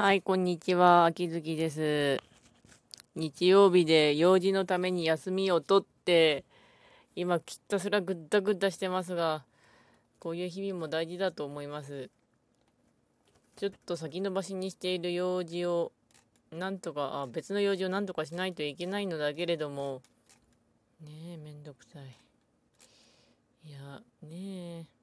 はい、こんにちは。秋月です。日曜日で用事のために休みを取って、今、きっとすらぐったぐったしてますが、こういう日々も大事だと思います。ちょっと先延ばしにしている用事を、なんとか、あ、別の用事をなんとかしないといけないのだけれども、ねえ、めんどくさい。いや、ねえ。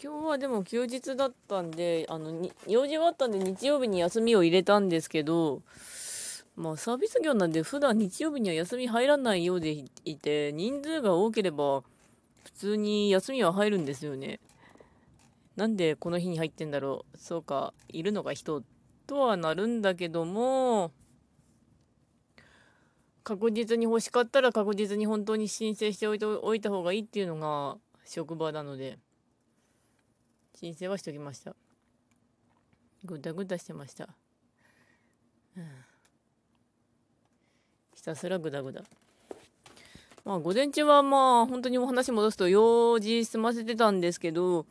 今日はでも休日だったんで、あの、用事があったんで日曜日に休みを入れたんですけど、まあサービス業なんで普段日曜日には休み入らないようでいて、人数が多ければ普通に休みは入るんですよね。なんでこの日に入ってんだろう。そうか、いるのが人とはなるんだけども、確実に欲しかったら確実に本当に申請しておいておいた方がいいっていうのが職場なので、申請はしときました。ぐだぐだしてました。うん、ひたすらぐだぐだ。まあ、午前中はまあ、本当にお話戻すと、用事済ませてたんですけど、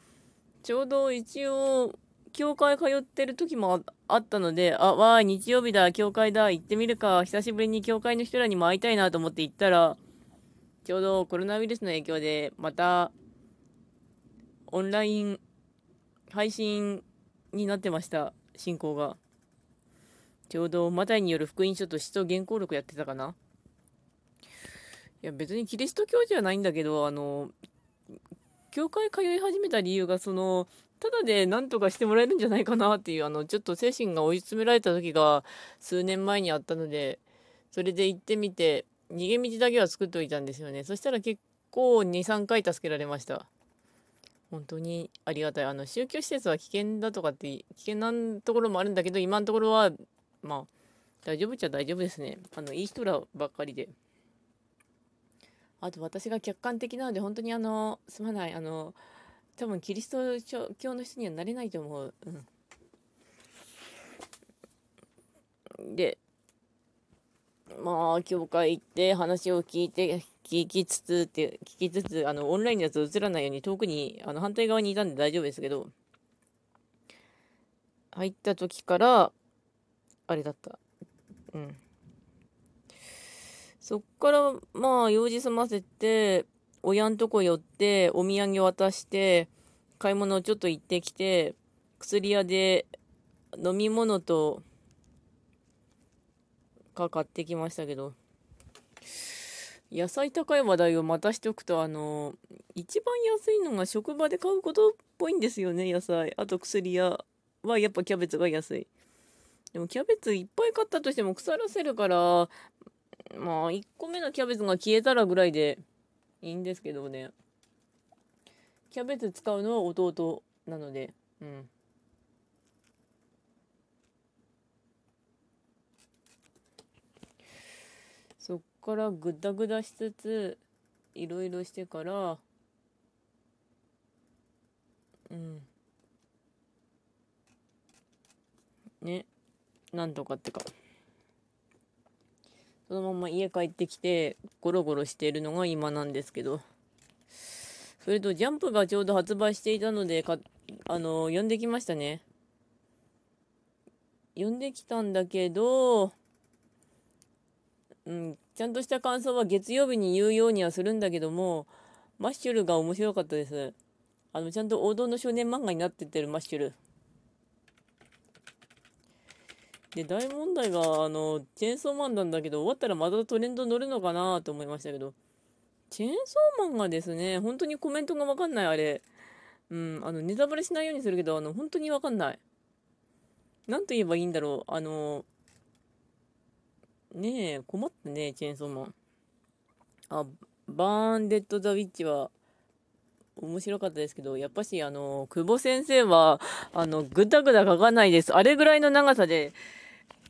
ちょうど一応、教会通ってる時もあったので、あ、わー、日曜日だ、教会だ、行ってみるか、久しぶりに教会の人らにも会いたいなと思って行ったら、ちょうどコロナウイルスの影響で、また、オンライン配信になってました、進行が。ちょうどマタイによる福音書と使徒原稿録やってたかないや、別にキリスト教じゃないんだけど、あの、教会通い始めた理由が、その、ただで何とかしてもらえるんじゃないかなっていう、あの、ちょっと精神が追い詰められた時が数年前にあったので、それで行ってみて、逃げ道だけは作っておいたんですよね。そしたら結構2、3回助けられました。本当にありがたい。あの、宗教施設は危険だとかって、危険なところもあるんだけど、今のところは、まあ、大丈夫っちゃ大丈夫ですね。あの、いい人らばっかりで。あと私が客観的なので、本当にあの、すまない。あの、多分キリスト教の人にはなれないと思う。うん。で、まあ、教会行って話を聞いて、聞きつつって、聞きつつ、あの、オンラインのやつ映らないように遠くに、あの、反対側にいたんで大丈夫ですけど、入った時から、あれだった。うん。そっから、まあ、用事済ませて、親んとこ寄って、お土産渡して、買い物ちょっと行ってきて、薬屋で飲み物と、か買ってきましたけど、野菜高い話題をまたしておくと、あの、一番安いのが職場で買うことっぽいんですよね、野菜。あと薬屋はやっぱキャベツが安い。でもキャベツいっぱい買ったとしても腐らせるから、まあ、1個目のキャベツが消えたらぐらいでいいんですけどね。キャベツ使うのは弟なので、うん。そっからぐだぐだしつつ、いろいろしてから、うん。ね。なんとかってか。そのまま家帰ってきて、ゴロゴロしているのが今なんですけど。それと、ジャンプがちょうど発売していたので、か、あの、読んできましたね。読んできたんだけど、うん、ちゃんとした感想は月曜日に言うようにはするんだけども、マッシュルが面白かったです。あの、ちゃんと王道の少年漫画になってってるマッシュル。で、大問題が、あの、チェーンソーマンなんだけど、終わったらまたトレンド乗るのかなと思いましたけど、チェーンソーマンがですね、本当にコメントがわかんない、あれ。うん、あの、ネタバレしないようにするけど、あの、本当にわかんない。なんと言えばいいんだろう。あの、ねえ、困ったね、チェーンソーマン。あ、バーンデッド・ザ・ウィッチは、面白かったですけど、やっぱし、あの、久保先生は、あの、ぐだぐだ書かないです。あれぐらいの長さで、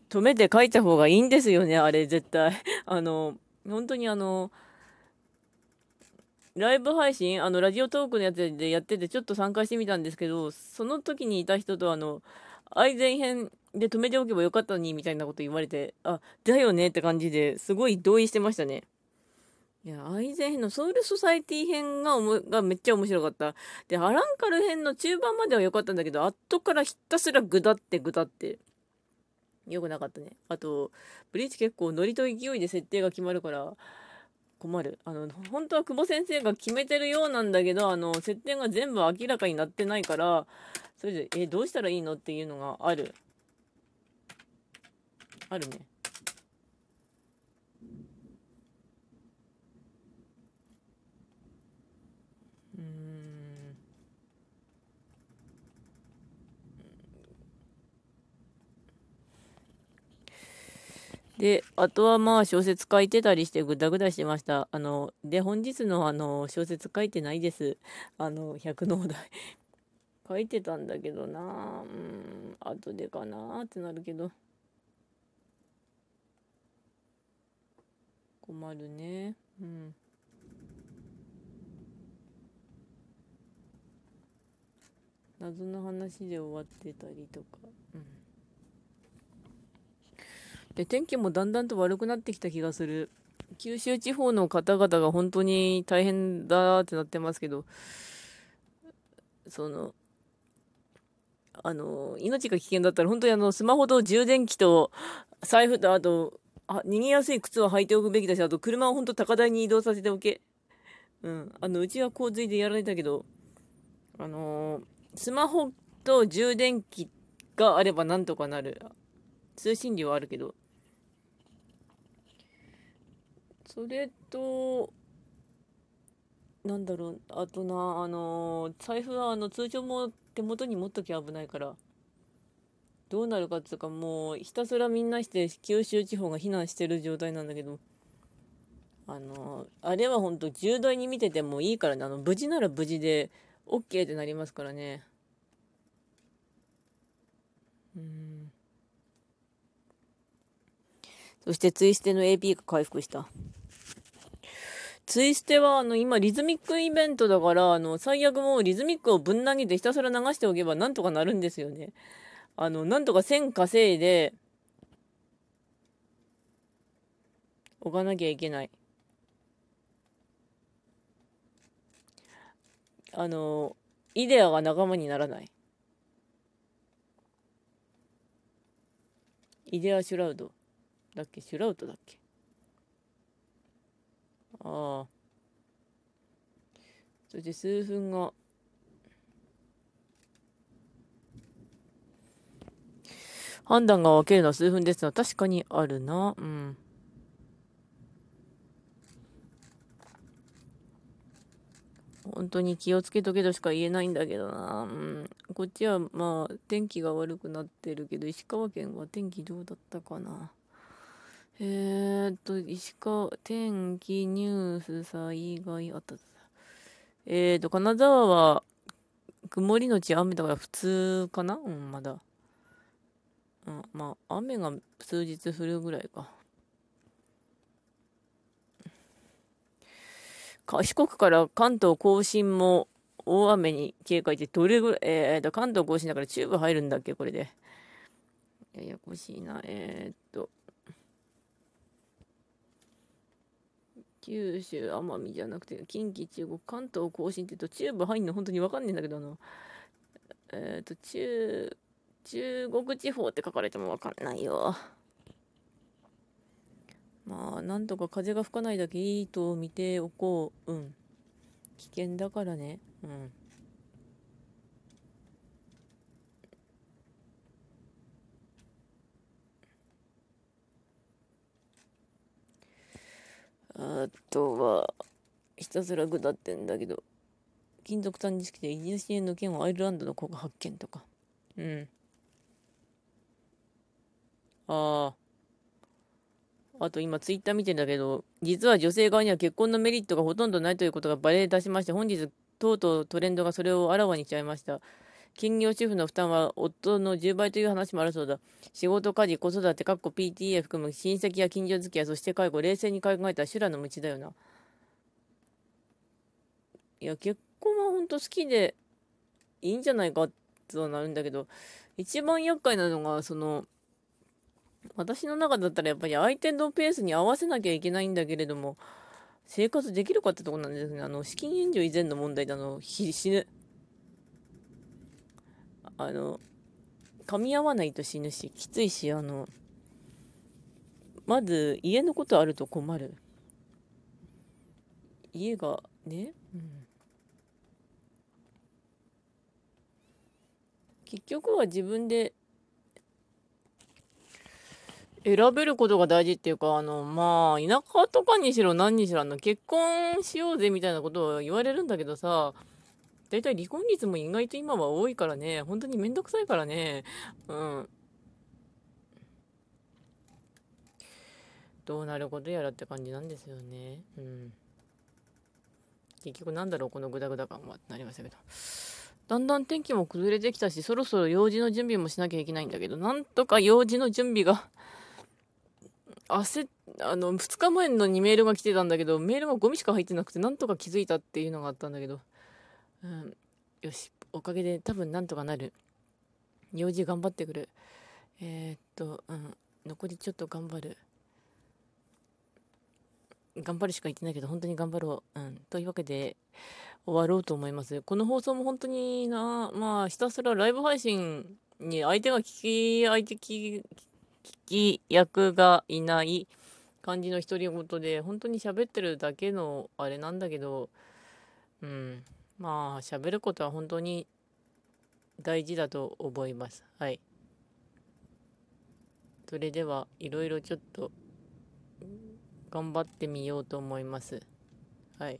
止めて書いた方がいいんですよね、あれ、絶対。あの、本当にあの、ライブ配信、あの、ラジオトークのやつでやってて、ちょっと参加してみたんですけど、その時にいた人と、あの、愛前編で止めておけばよかったのにみたいなこと言われてあだよねって感じですごい同意してましたね。いやアイゼン編のソウルソサイティ編がおもがめっちゃ面白かった。でアランカル編の中盤までは良かったんだけど後からひたすらぐだってぐだってよくなかったね。あとブリーチ結構ノリと勢いで設定が決まるから困る。あの本当は久保先生が決めてるようなんだけどあの設定が全部明らかになってないからそれでえどうしたらいいのっていうのがある。あるねうんで、あとはまあ小説書いてたりしてぐだぐだしてました。あの、で、本日のあの小説書いてないです。あの、百のお題。書いてたんだけどなうん、後でかなってなるけど。困るね。うん。謎の話で終わってたりとか。うんで天気もだんだんと悪くなってきた気がする九州地方の方々が本当に大変だってなってますけどそのあの命が危険だったら本当にあのスマホと充電器と財布とあとあ逃げやすい靴は履いておくべきだしあと車を本当高台に移動させておけ。うん。あのうちは洪水でやられたけどあのスマホと充電器があればなんとかなる。通信料はあるけど。それと、なんだろう、あとな、あの財布はあの通常も手元に持っときゃ危ないから、どうなるかっていうか、もうひたすらみんなして九州地方が避難してる状態なんだけど、あのあれは本当重大に見ててもいいからね、あの、無事なら無事で OK ってなりますからね。うん。そしてツイステの AP が回復した。ツイステは、あの、今、リズミックイベントだから、あの、最悪もうリズミックをぶん投げてひたすら流しておけばなんとかなるんですよね。あの、なんとか1000稼いで、置かなきゃいけない。あの、イデアが仲間にならない。イデア・シュラウドだっけ？シュラウドだっけ？ああ。そして数分が、判断が分けるのは数分ですが、確かにあるな。うん。本当に気をつけとけとしか言えないんだけどな。うん。こっちはまあ、天気が悪くなってるけど、石川県は天気どうだったかな。えー、っと、石川、天気、ニュース、災害、あった。えー、っと、金沢は、曇りのち雨だから普通かな？うん、まだ。うん、まあ、雨が数日降るぐらいか。四国から関東甲信も大雨に警戒ってどれぐらい、えー、と、関東甲信だからチューブ入るんだっけこれで。ややこしいな。えー、っと。九州、奄美じゃなくて、近畿、中国、関東甲信って言うと、中部入んの本当にわかんないんだけど、あの、えっ、と、中、中国地方って書かれてもわかんないよ。まあ、なんとか風が吹かないだけいいと見ておこう。うん。危険だからね。うん。あとは、ひたすら下ってんだけど、金属探知機でイギリスの剣をアイルランドの子が発見とか。うん。ああ。あと今ツイッター見てんだけど、実は女性側には結婚のメリットがほとんどないということがバレ出しまして、本日とうとうトレンドがそれをあらわにしちゃいました。兼業主婦の負担は夫の10倍という話もあるそうだ。仕事、家事、子育て、かっこ PTA 含む親戚や近所付き合い、そして介護、冷静に考えた修羅の道だよな。いや、結婚は本当好きでいいんじゃないかとはなるんだけど、一番厄介なのが、その、私の中だったらやっぱり相手のペースに合わせなきゃいけないんだけれども、生活できるかってとこなんですね。あの、資金援助以前の問題で、あの、死ぬ。あの、噛み合わないと死ぬし、きついし、あの、まず家のことあると困る。家がね、うん、結局は自分で選べることが大事っていうか、あの、まあ、田舎とかにしろ何にしろ、あの、結婚しようぜみたいなことを言われるんだけどさ、大体離婚率も意外と今は多いからね、本当にめんどくさいからね、うん。どうなることやらって感じなんですよね。うん。結局なんだろう、このグダグダ感はってなりましたけど。だんだん天気も崩れてきたし、そろそろ用事の準備もしなきゃいけないんだけど、なんとか用事の準備が焦あの、2日前のにメールが来てたんだけど、メールがゴミしか入ってなくて、なんとか気づいたっていうのがあったんだけど、うん、よし、おかげで多分なんとかなる。用事頑張ってくる。えー、っと、うん、残りちょっと頑張る。頑張るしか言ってないけど、本当に頑張ろう。うん。というわけで、終わろうと思います。この放送も本当にな、まあ、ひたすらライブ配信に相手が聞き、相手聞き聞き役がいない感じの独り言で、本当に喋ってるだけのあれなんだけど、うん。まあ、喋ることは本当に大事だと思います。はい。それでは、いろいろちょっと、頑張ってみようと思います。はい。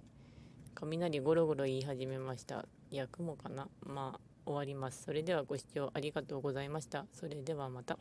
雷ゴロゴロ言い始めました。焼くもかな？まあ、終わります。それではご視聴ありがとうございました。それではまた。